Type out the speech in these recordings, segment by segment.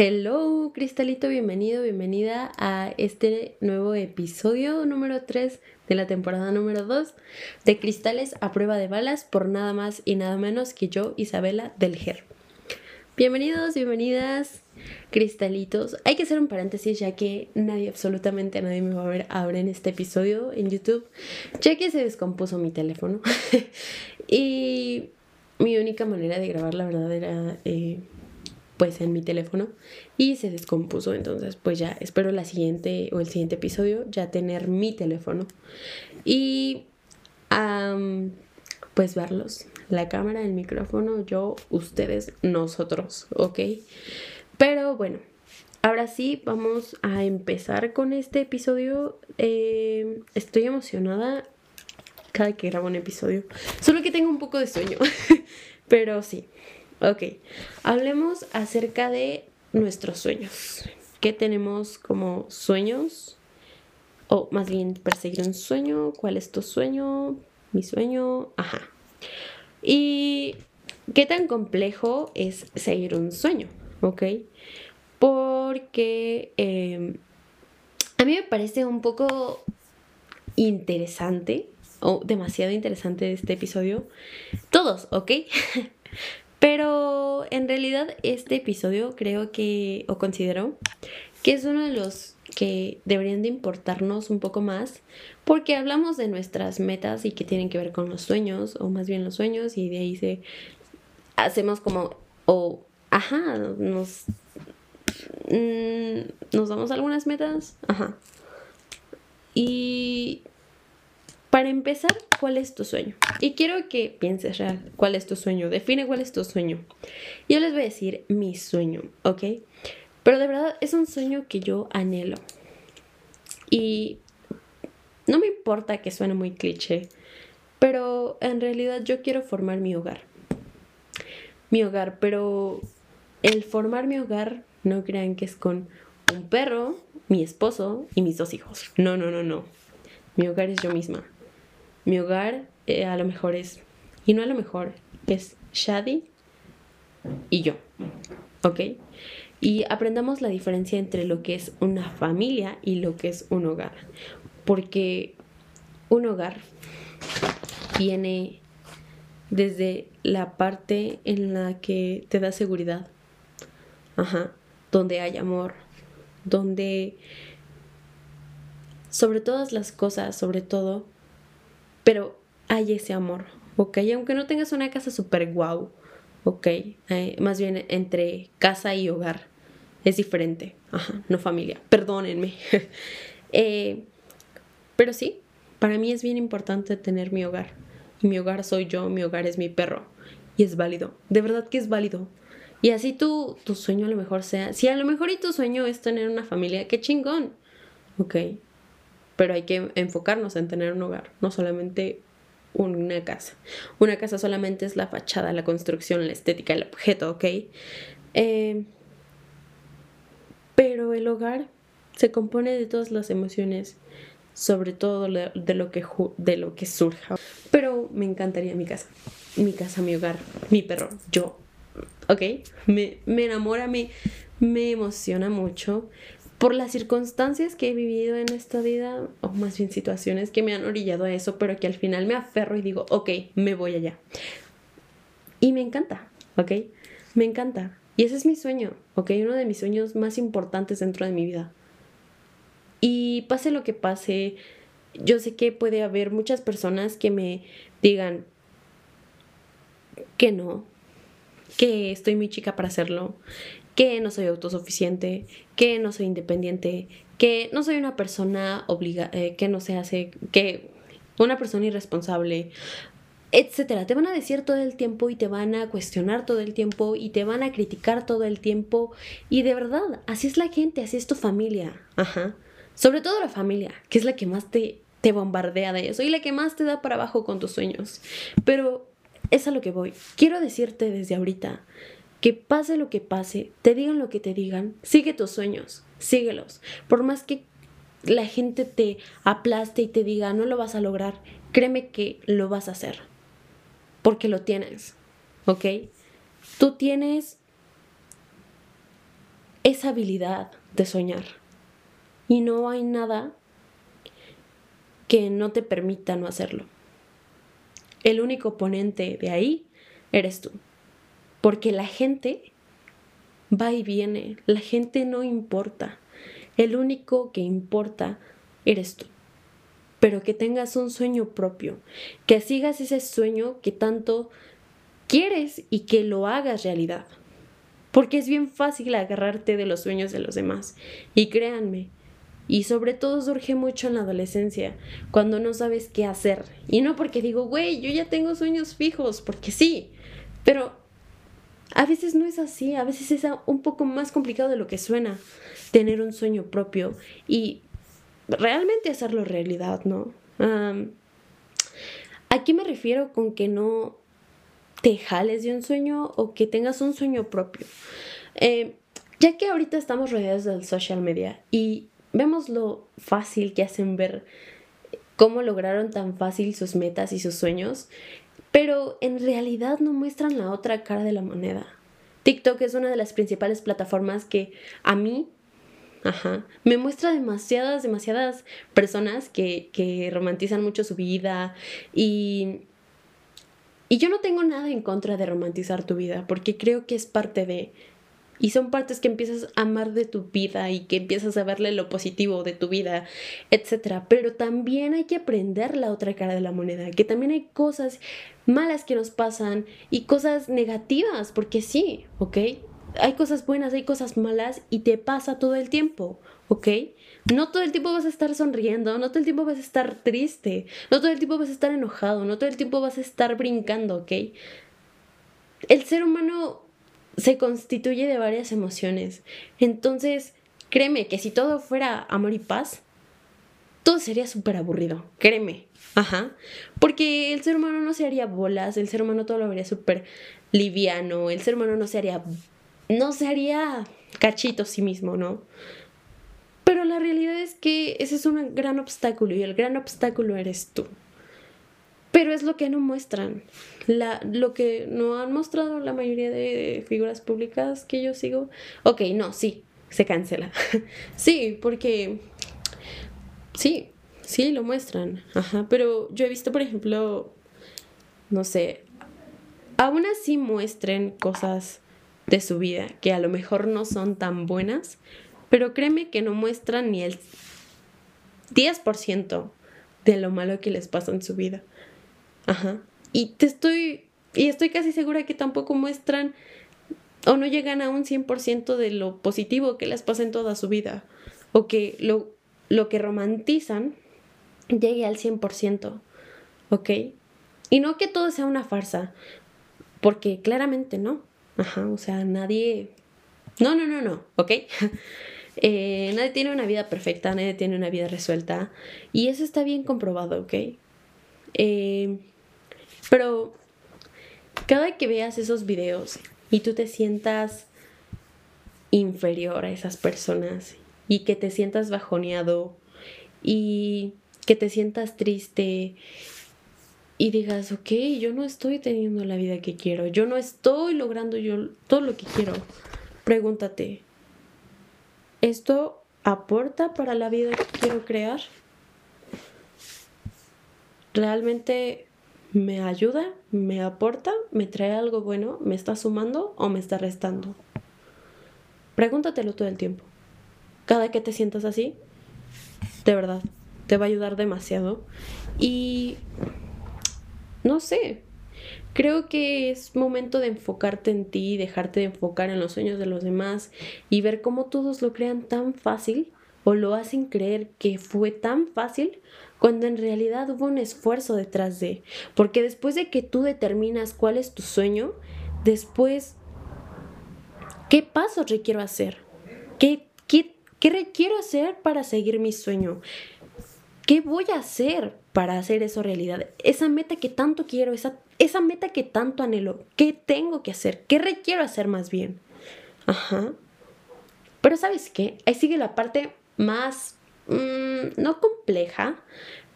Hello, Cristalito, bienvenido, bienvenida a este nuevo episodio número 3 de la temporada número 2 de Cristales a prueba de balas por nada más y nada menos que yo, Isabela del GER. Bienvenidos, bienvenidas, cristalitos. Hay que hacer un paréntesis ya que nadie, absolutamente nadie me va a ver ahora en este episodio en YouTube, ya que se descompuso mi teléfono. y mi única manera de grabar, la verdad, era eh, pues en mi teléfono y se descompuso. Entonces, pues ya espero la siguiente o el siguiente episodio ya tener mi teléfono y pues verlos. La cámara, el micrófono, yo, ustedes, nosotros, ¿ok? Pero bueno, ahora sí, vamos a empezar con este episodio. Eh, estoy emocionada cada que grabo un episodio. Solo que tengo un poco de sueño. Pero sí. Ok. Hablemos acerca de nuestros sueños. ¿Qué tenemos como sueños? O más bien perseguir un sueño. ¿Cuál es tu sueño? Mi sueño. Ajá. ¿Y qué tan complejo es seguir un sueño? ¿Ok? Porque em, a mí me parece un poco interesante o demasiado interesante este episodio. Todos, ¿ok? Pero en realidad este episodio creo que, o considero, que es uno de los que deberían de importarnos un poco más, porque hablamos de nuestras metas y que tienen que ver con los sueños, o más bien los sueños, y de ahí se hacemos como, o, ajá, nos, mm, nos damos algunas metas, ajá. Y para empezar, ¿cuál es tu sueño? Y quiero que pienses real, ¿cuál es tu sueño? Define cuál es tu sueño. Yo les voy a decir mi sueño, ¿ok? Pero de verdad es un sueño que yo anhelo. Y no me importa que suene muy cliché, pero en realidad yo quiero formar mi hogar. Mi hogar, pero el formar mi hogar, no crean que es con un perro, mi esposo y mis dos hijos. No, no, no, no. Mi hogar es yo misma. Mi hogar eh, a lo mejor es, y no a lo mejor, es Shadi y yo. ¿Ok? Y aprendamos la diferencia entre lo que es una familia y lo que es un hogar. Porque un hogar viene desde la parte en la que te da seguridad. Ajá. Donde hay amor. Donde sobre todas las cosas, sobre todo, pero hay ese amor, ¿ok? Aunque no tengas una casa súper guau, ¿ok? Más bien entre casa y hogar es diferente, ajá, no familia, perdónenme. Eh, pero sí, para mí es bien importante tener mi hogar. Mi hogar soy yo, mi hogar es mi perro. Y es válido, de verdad que es válido. Y así tu, tu sueño a lo mejor sea, si a lo mejor y tu sueño es tener una familia, qué chingón, ¿ok? Pero hay que enfocarnos en tener un hogar, no solamente una casa. Una casa solamente es la fachada, la construcción, la estética, el objeto, ¿ok? Eh, pero el hogar se compone de todas las emociones, sobre todo de lo que, de lo que surja. Pero me encantaría mi casa, mi casa, mi hogar, mi perro, yo, ¿ok? Me, me enamora, me, me emociona mucho por las circunstancias que he vivido en esta vida, o más bien situaciones que me han orillado a eso, pero que al final me aferro y digo, ok, me voy allá. Y me encanta, ¿ok? Me encanta. Y ese es mi sueño, ¿ok? Uno de mis sueños más importantes dentro de mi vida. Y pase lo que pase, yo sé que puede haber muchas personas que me digan que no, que estoy muy chica para hacerlo, que no soy autosuficiente, que no soy independiente, que no soy una persona obligada, eh, que no se hace, que una persona irresponsable, etcétera. Te van a decir todo el tiempo y te van a cuestionar todo el tiempo y te van a criticar todo el tiempo. Y de verdad, así es la gente, así es tu familia. Ajá. Sobre todo la familia, que es la que más te, te bombardea de eso y la que más te da para abajo con tus sueños. Pero es a lo que voy. Quiero decirte desde ahorita que pase lo que pase, te digan lo que te digan, sigue tus sueños, síguelos. Por más que la gente te aplaste y te diga no lo vas a lograr, créeme que lo vas a hacer. Porque lo tienes, ¿ok? Tú tienes esa habilidad de soñar. Y no hay nada que no te permita no hacerlo. El único ponente de ahí eres tú. Porque la gente va y viene, la gente no importa. El único que importa eres tú. Pero que tengas un sueño propio, que sigas ese sueño que tanto quieres y que lo hagas realidad. Porque es bien fácil agarrarte de los sueños de los demás. Y créanme, y sobre todo surge mucho en la adolescencia, cuando no sabes qué hacer. Y no porque digo, güey, yo ya tengo sueños fijos, porque sí, pero a veces no es así, a veces es un poco más complicado de lo que suena tener un sueño propio y realmente hacerlo realidad, ¿no? aquí me refiero con que no te jales de un sueño o que tengas un sueño propio. Eh, ya que ahorita estamos rodeados del social media y vemos lo fácil que hacen ver cómo lograron tan fácil sus metas y sus sueños, pero en realidad no muestran la otra cara de la moneda. TikTok es una de las principales plataformas que a mí Ajá. Me muestra demasiadas, demasiadas personas que, que romantizan mucho su vida y, y yo no tengo nada en contra de romantizar tu vida porque creo que es parte de, y son partes que empiezas a amar de tu vida y que empiezas a verle lo positivo de tu vida, etc. Pero también hay que aprender la otra cara de la moneda, que también hay cosas malas que nos pasan y cosas negativas, porque sí, ¿ok? Hay cosas buenas, hay cosas malas y te pasa todo el tiempo, ¿ok? No todo el tiempo vas a estar sonriendo, no todo el tiempo vas a estar triste, no todo el tiempo vas a estar enojado, no todo el tiempo vas a estar brincando, ¿ok? El ser humano se constituye de varias emociones. Entonces, créeme que si todo fuera amor y paz, todo sería súper aburrido, créeme. Ajá. Porque el ser humano no se haría bolas, el ser humano todo lo vería súper liviano, el ser humano no se haría, no se haría cachito sí mismo, ¿no? Pero la realidad es que ese es un gran obstáculo y el gran obstáculo eres tú. Pero es lo que no muestran. Lo que no han mostrado la mayoría de figuras públicas que yo sigo. Ok, no, sí, se cancela. sí, porque. Sí, sí, lo muestran. Ajá, pero yo he visto, por ejemplo, no sé, aún así muestren cosas de su vida que a lo mejor no son tan buenas, pero créeme que no muestran ni el 10% de lo malo que les pasa en su vida. Ajá. Y te estoy, y estoy casi segura que tampoco muestran o no llegan a un 100% de lo positivo que les pasa en toda su vida. O que lo, lo que romantizan llegue al 100%. ¿Ok? Y no que todo sea una farsa. Porque claramente no. Ajá, o sea, nadie... No, no, no, no, ¿ok? eh, nadie tiene una vida perfecta, nadie tiene una vida resuelta. Y eso está bien comprobado, ¿ok? Eh, pero cada que veas esos videos y tú te sientas inferior a esas personas y que te sientas bajoneado y que te sientas triste y digas, ok, yo no estoy teniendo la vida que quiero, yo no estoy logrando yo todo lo que quiero, pregúntate, ¿esto aporta para la vida que quiero crear? ¿Realmente ¿Me ayuda? ¿Me aporta? ¿Me trae algo bueno? ¿Me está sumando o me está restando? Pregúntatelo todo el tiempo. Cada que te sientas así, de verdad, te va a ayudar demasiado. Y no sé, creo que es momento de enfocarte en ti, dejarte de enfocar en los sueños de los demás y ver cómo todos lo crean tan fácil o lo hacen creer que fue tan fácil cuando en realidad hubo un esfuerzo detrás de. Porque después de que tú determinas cuál es tu sueño, después, ¿qué pasos requiero hacer? ¿Qué, qué, qué requiero hacer para seguir mi sueño? ¿Qué voy a hacer para hacer eso realidad? Esa meta que tanto quiero, esa, esa meta que tanto anhelo, ¿qué tengo que hacer? ¿Qué requiero hacer más bien? Ajá. Pero sabes qué? Ahí sigue la parte más Mm, no compleja,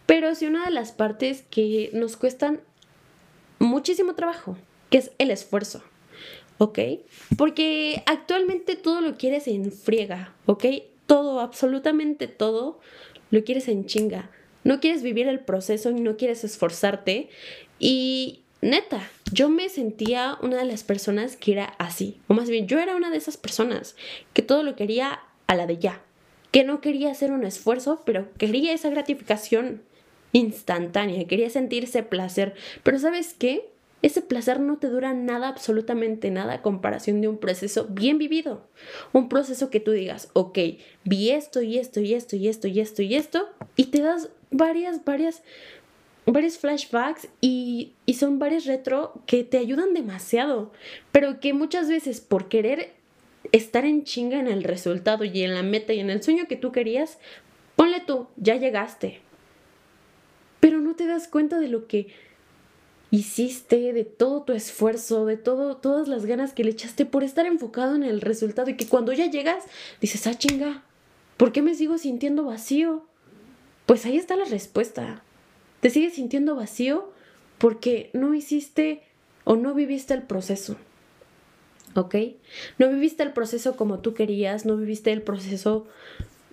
pero sí una de las partes que nos cuestan muchísimo trabajo, que es el esfuerzo. ¿ok? Porque actualmente todo lo quieres en friega, ¿ok? Todo, absolutamente todo, lo quieres en chinga. No quieres vivir el proceso y no quieres esforzarte. Y neta, yo me sentía una de las personas que era así. O más bien, yo era una de esas personas que todo lo quería a la de ya. Que no quería hacer un esfuerzo, pero quería esa gratificación instantánea. Quería sentirse placer. Pero ¿sabes qué? Ese placer no te dura nada, absolutamente nada, a comparación de un proceso bien vivido. Un proceso que tú digas, ok, vi esto y esto y esto y esto y esto y esto, y te das varias, varias, varios flashbacks y, y son varios retro que te ayudan demasiado, pero que muchas veces por querer estar en chinga en el resultado y en la meta y en el sueño que tú querías, ponle tú, ya llegaste. Pero no te das cuenta de lo que hiciste, de todo tu esfuerzo, de todo, todas las ganas que le echaste por estar enfocado en el resultado y que cuando ya llegas dices, ah chinga, ¿por qué me sigo sintiendo vacío? Pues ahí está la respuesta. Te sigues sintiendo vacío porque no hiciste o no viviste el proceso. ¿Ok? No viviste el proceso como tú querías, no viviste el proceso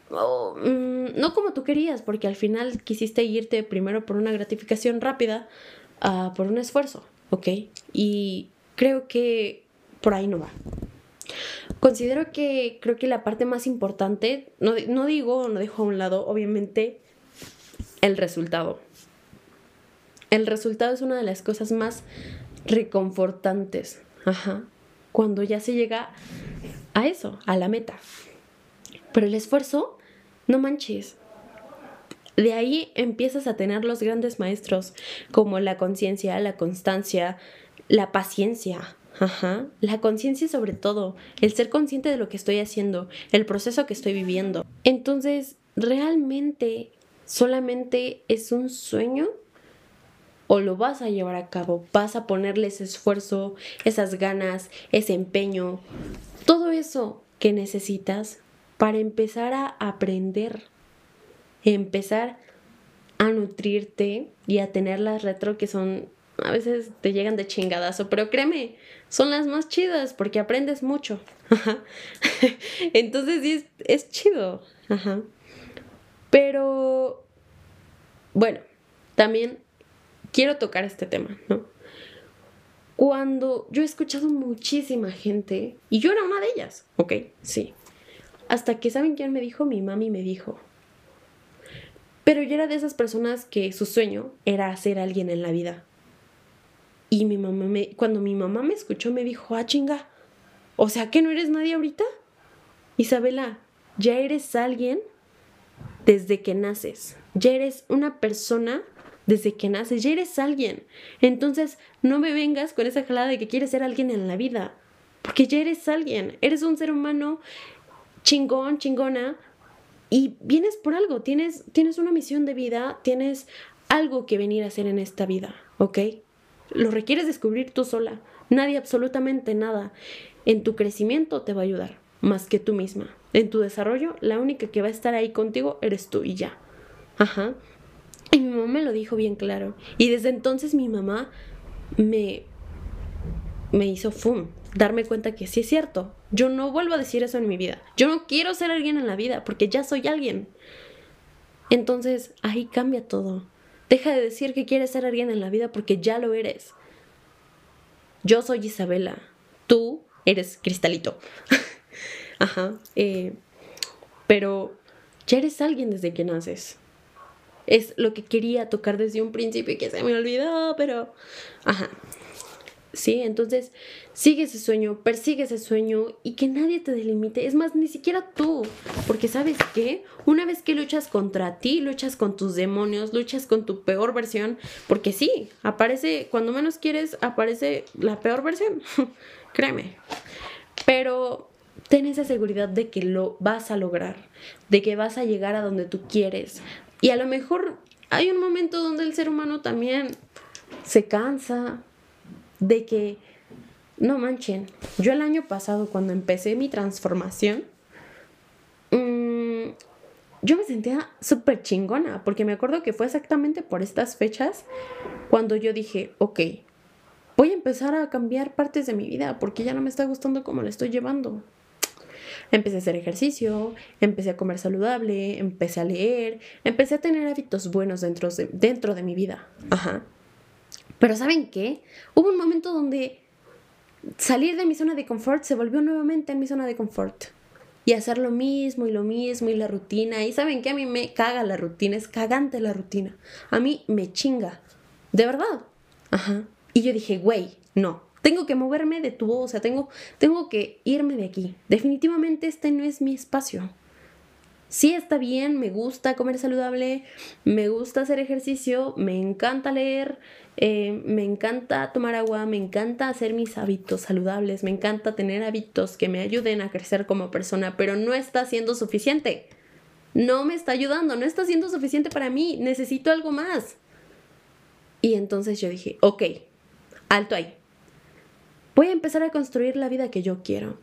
mm, no como tú querías, porque al final quisiste irte primero por una gratificación rápida, Ah, por un esfuerzo, ¿ok? Y creo que por ahí no va. Considero que creo que la parte más importante, no, no digo, no dejo a un lado, obviamente, el resultado. El resultado es una de las cosas más reconfortantes, ajá, cuando ya se llega a eso, a la meta. Pero el esfuerzo, no manches, de ahí empiezas a tener los grandes maestros como la conciencia, la constancia, la paciencia, Ajá. La conciencia sobre todo, el ser consciente de lo que estoy haciendo, el proceso que estoy viviendo. Entonces, ¿realmente solamente es un sueño? ¿O lo vas a llevar a cabo? ¿Vas a ponerle ese esfuerzo, esas ganas, ese empeño? Todo eso que necesitas para empezar a aprender empezar a nutrirte y a tener las retro que son a veces te llegan de chingadazo, pero créeme, son las más chidas porque aprendes mucho. Entonces sí, es, es chido. Ajá. Pero, bueno, también quiero tocar este tema, ¿no? Cuando yo he escuchado muchísima gente, y yo era una de ellas, ¿ok? Sí. Hasta que, ¿saben quién me dijo? Mi mami me dijo, pero yo era de esas personas que su sueño era ser alguien en la vida. Y mi mamá me, cuando mi mamá me escuchó me dijo, ah, chinga, o sea que no eres nadie ahorita. Isabela, ya eres alguien desde que naces. Ya eres una persona desde que naces. Ya eres alguien. Entonces, no me vengas con esa jalada de que quieres ser alguien en la vida. Porque ya eres alguien. Eres un ser humano chingón, chingona, y vienes por algo, tienes, tienes una misión de vida, tienes algo que venir a hacer en esta vida, ¿ok? Lo requieres descubrir tú sola, nadie, absolutamente nada. En tu crecimiento te va a ayudar, más que tú misma. En tu desarrollo, la única que va a estar ahí contigo eres tú y ya. Ajá. Y mi mamá me lo dijo bien claro. Y desde entonces mi mamá me, me hizo fum, darme cuenta que sí es cierto. Yo no vuelvo a decir eso en mi vida. Yo no quiero ser alguien en la vida porque ya soy alguien. Entonces ahí cambia todo. Deja de decir que quieres ser alguien en la vida porque ya lo eres. Yo soy Isabela. Tú eres Cristalito. Ajá. Eh, pero ya eres alguien desde que naces. Es lo que quería tocar desde un principio y que se me olvidó, pero... Ajá. ¿sí? Entonces, sigue ese sueño, persigue ese sueño y que nadie te delimite. Es más, ni siquiera tú. Porque sabes qué? Una vez que luchas contra ti, luchas con tus demonios, luchas con tu peor versión, porque sí, aparece, cuando menos quieres, aparece la peor versión. Créeme. Pero ten esa seguridad de que lo vas a lograr, de que vas a llegar a donde tú quieres. Y a lo mejor hay un momento donde el ser humano también se cansa, de que, no manchen, yo el año pasado cuando empecé mi transformación, mm, yo me sentía súper chingona, porque me acuerdo que fue exactamente por estas fechas cuando yo dije, ok, voy a empezar a cambiar partes de mi vida porque ya no me está gustando cómo lo estoy llevando. Empecé a hacer ejercicio, empecé a comer saludable, empecé a leer, empecé a tener hábitos buenos dentro de, dentro de mi vida. Ajá. Pero ¿saben qué? Hubo un momento donde salir de mi zona de confort se volvió nuevamente en mi zona de confort. Y hacer lo mismo y lo mismo y la rutina. Y saben qué? A mí me caga la rutina, es cagante la rutina. A mí me chinga. De verdad. Ajá. Y yo dije, güey, no, tengo que moverme de tu, o sea, tengo, tengo que irme de aquí. Definitivamente este no es mi espacio. Sí está bien, me gusta comer saludable, me gusta hacer ejercicio, me encanta leer, eh, me encanta tomar agua, me encanta hacer mis hábitos saludables, me encanta tener hábitos que me ayuden a crecer como persona, pero no está siendo suficiente. No me está ayudando, no está siendo suficiente para mí, necesito algo más. Y entonces yo dije, ok, alto ahí voy a empezar a construir la vida que yo quiero,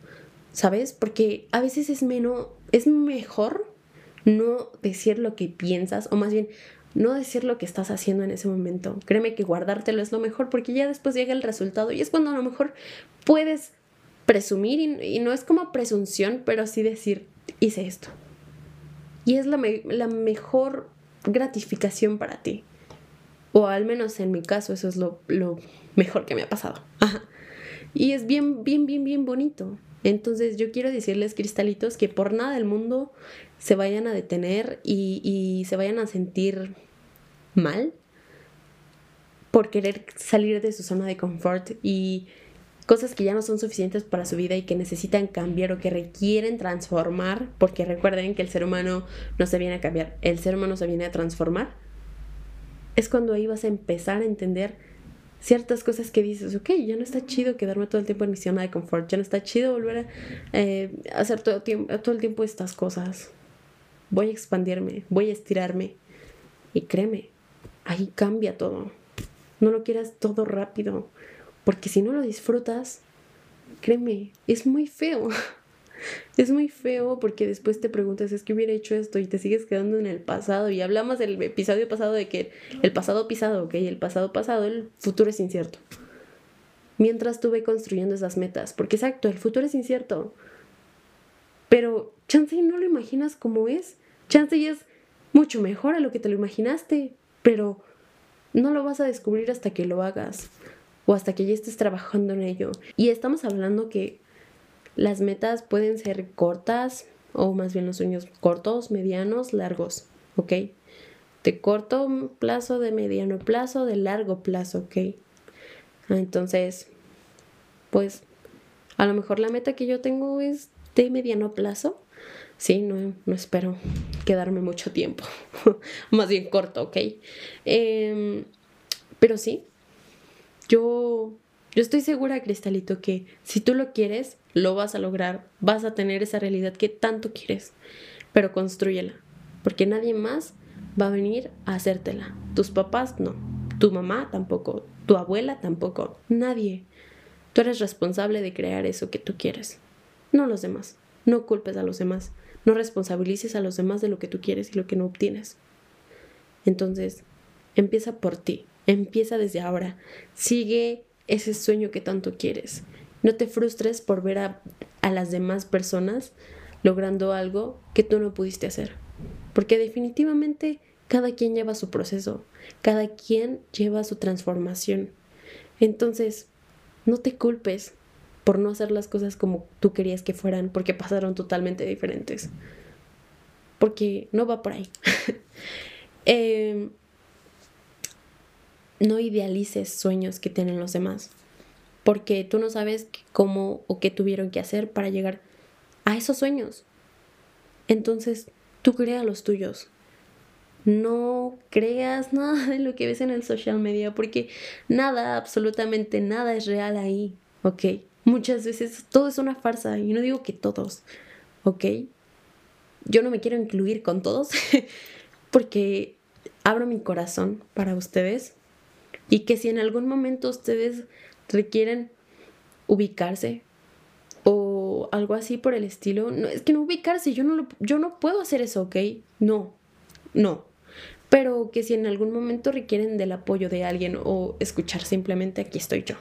¿sabes? Porque a veces es menos, es mejor no decir lo que piensas, o más bien no decir lo que estás haciendo en ese momento. Créeme que guardártelo es lo mejor porque ya después llega el resultado y es cuando a lo mejor puedes presumir y, no es como presunción, pero sí decir, hice esto. Y es la, la mejor gratificación para ti. O al menos en mi caso eso es lo, lo mejor que me ha pasado. Ajá. Y es bien, bien, bien, bien bonito. Entonces yo quiero decirles, cristalitos, que por nada del mundo se vayan a detener y, se vayan a sentir mal por querer salir de su zona de confort y cosas que ya no son suficientes para su vida y que necesitan cambiar o que requieren transformar, porque recuerden que el ser humano no se viene a cambiar, el ser humano se viene a transformar, es cuando ahí vas a empezar a entender ciertas cosas que dices, ok, ya no está chido quedarme todo el tiempo en mi zona de confort, ya no está chido volver a eh, hacer todo, todo el tiempo estas cosas. Voy a expandirme, voy a estirarme. Y créeme, ahí cambia todo. No lo quieras todo rápido, porque si no lo disfrutas, créeme, es muy feo. Es muy feo porque después te preguntas, es que hubiera hecho esto y te sigues quedando en el pasado. Y hablamos del episodio pasado de que el pasado pisado, ok, el pasado pasado, el futuro es incierto. Mientras tuve construyendo esas metas, porque exacto, el futuro es incierto. Pero chance no lo imaginas como es. Chance es mucho mejor a lo que te lo imaginaste, pero no lo vas a descubrir hasta que lo hagas o hasta que ya estés trabajando en ello. Y estamos hablando que las metas pueden ser cortas o más bien los sueños cortos, medianos, largos, ¿ok? De corto plazo, de mediano plazo, de largo plazo, ¿ok? Entonces, pues a lo mejor la meta que yo tengo es de mediano plazo. Sí, no, espero quedarme mucho tiempo. Más bien corto, ¿ok? Em, pero sí, yo yo estoy segura, Cristalito, que si tú lo quieres, lo vas a lograr, vas a tener esa realidad que tanto quieres, pero construyela, porque nadie más va a venir a hacértela. Tus papás no, tu mamá tampoco, tu abuela tampoco, nadie. Tú eres responsable de crear eso que tú quieres, no los demás. No culpes a los demás, no responsabilices a los demás de lo que tú quieres y lo que no obtienes. Entonces, empieza por ti, empieza desde ahora, sigue ese sueño que tanto quieres. No te frustres por ver a, las demás personas logrando algo que tú no pudiste hacer. Porque definitivamente cada quien lleva su proceso, cada quien lleva su transformación. Entonces, no te culpes por no hacer las cosas como tú querías que fueran, porque pasaron totalmente diferentes. Porque no va por ahí. eh, no idealices sueños que tienen los demás, porque tú no sabes cómo o qué tuvieron que hacer para llegar a esos sueños. Entonces, tú crea los tuyos. No creas nada de lo que ves en el social media, porque nada, absolutamente nada es real ahí, ¿ok? Muchas veces todo es una farsa, y no digo que todos, ¿ok? Yo no me quiero incluir con todos, porque abro mi corazón para ustedes, y que si en algún momento ustedes requieren ubicarse o algo así por el estilo, no, es que no ubicarse, yo no, yo no puedo hacer eso, ¿ok? No, no. Pero que si en algún momento requieren del apoyo de alguien o escuchar simplemente, aquí estoy yo.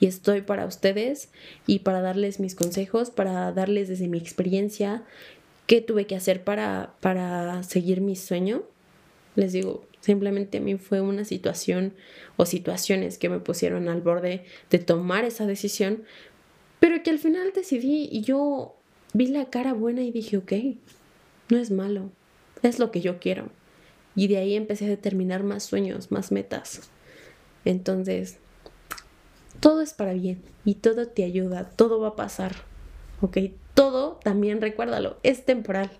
y estoy para ustedes y para darles mis consejos, para darles desde mi experiencia qué tuve que hacer para, para seguir mi sueño. Les digo, simplemente a mí fue una situación o situaciones que me pusieron al borde de tomar esa decisión, pero que al final decidí y yo vi la cara buena y dije, ok, no es malo, es lo que yo quiero. Y de ahí empecé a determinar más sueños, más metas. Entonces, todo es para bien y todo te ayuda, todo va a pasar. ¿Ok? Todo, también recuérdalo, es temporal.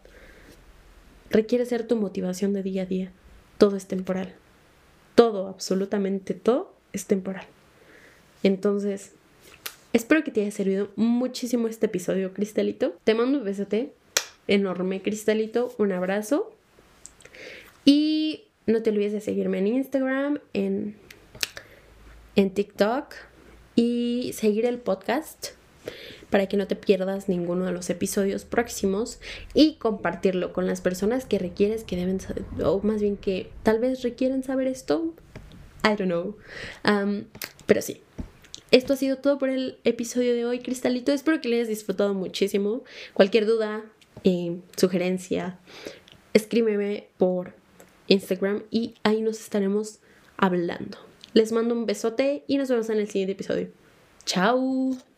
Requiere ser tu motivación de día a día. Todo es temporal. Todo, absolutamente todo es temporal. Entonces, espero que te haya servido muchísimo este episodio, Cristalito. Te mando un besote enorme, Cristalito. Un abrazo. Y no te olvides de seguirme en Instagram, en, en TikTok y seguir el podcast para que no te pierdas ninguno de los episodios próximos y compartirlo con las personas que requieres, que deben saber, o más bien que tal vez requieren saber esto. I don't know. Um, pero sí, esto ha sido todo por el episodio de hoy, Cristalito. Espero que le hayas disfrutado muchísimo. Cualquier duda, eh, sugerencia, escríbeme por Instagram y ahí nos estaremos hablando. Les mando un besote y nos vemos en el siguiente episodio. Chao.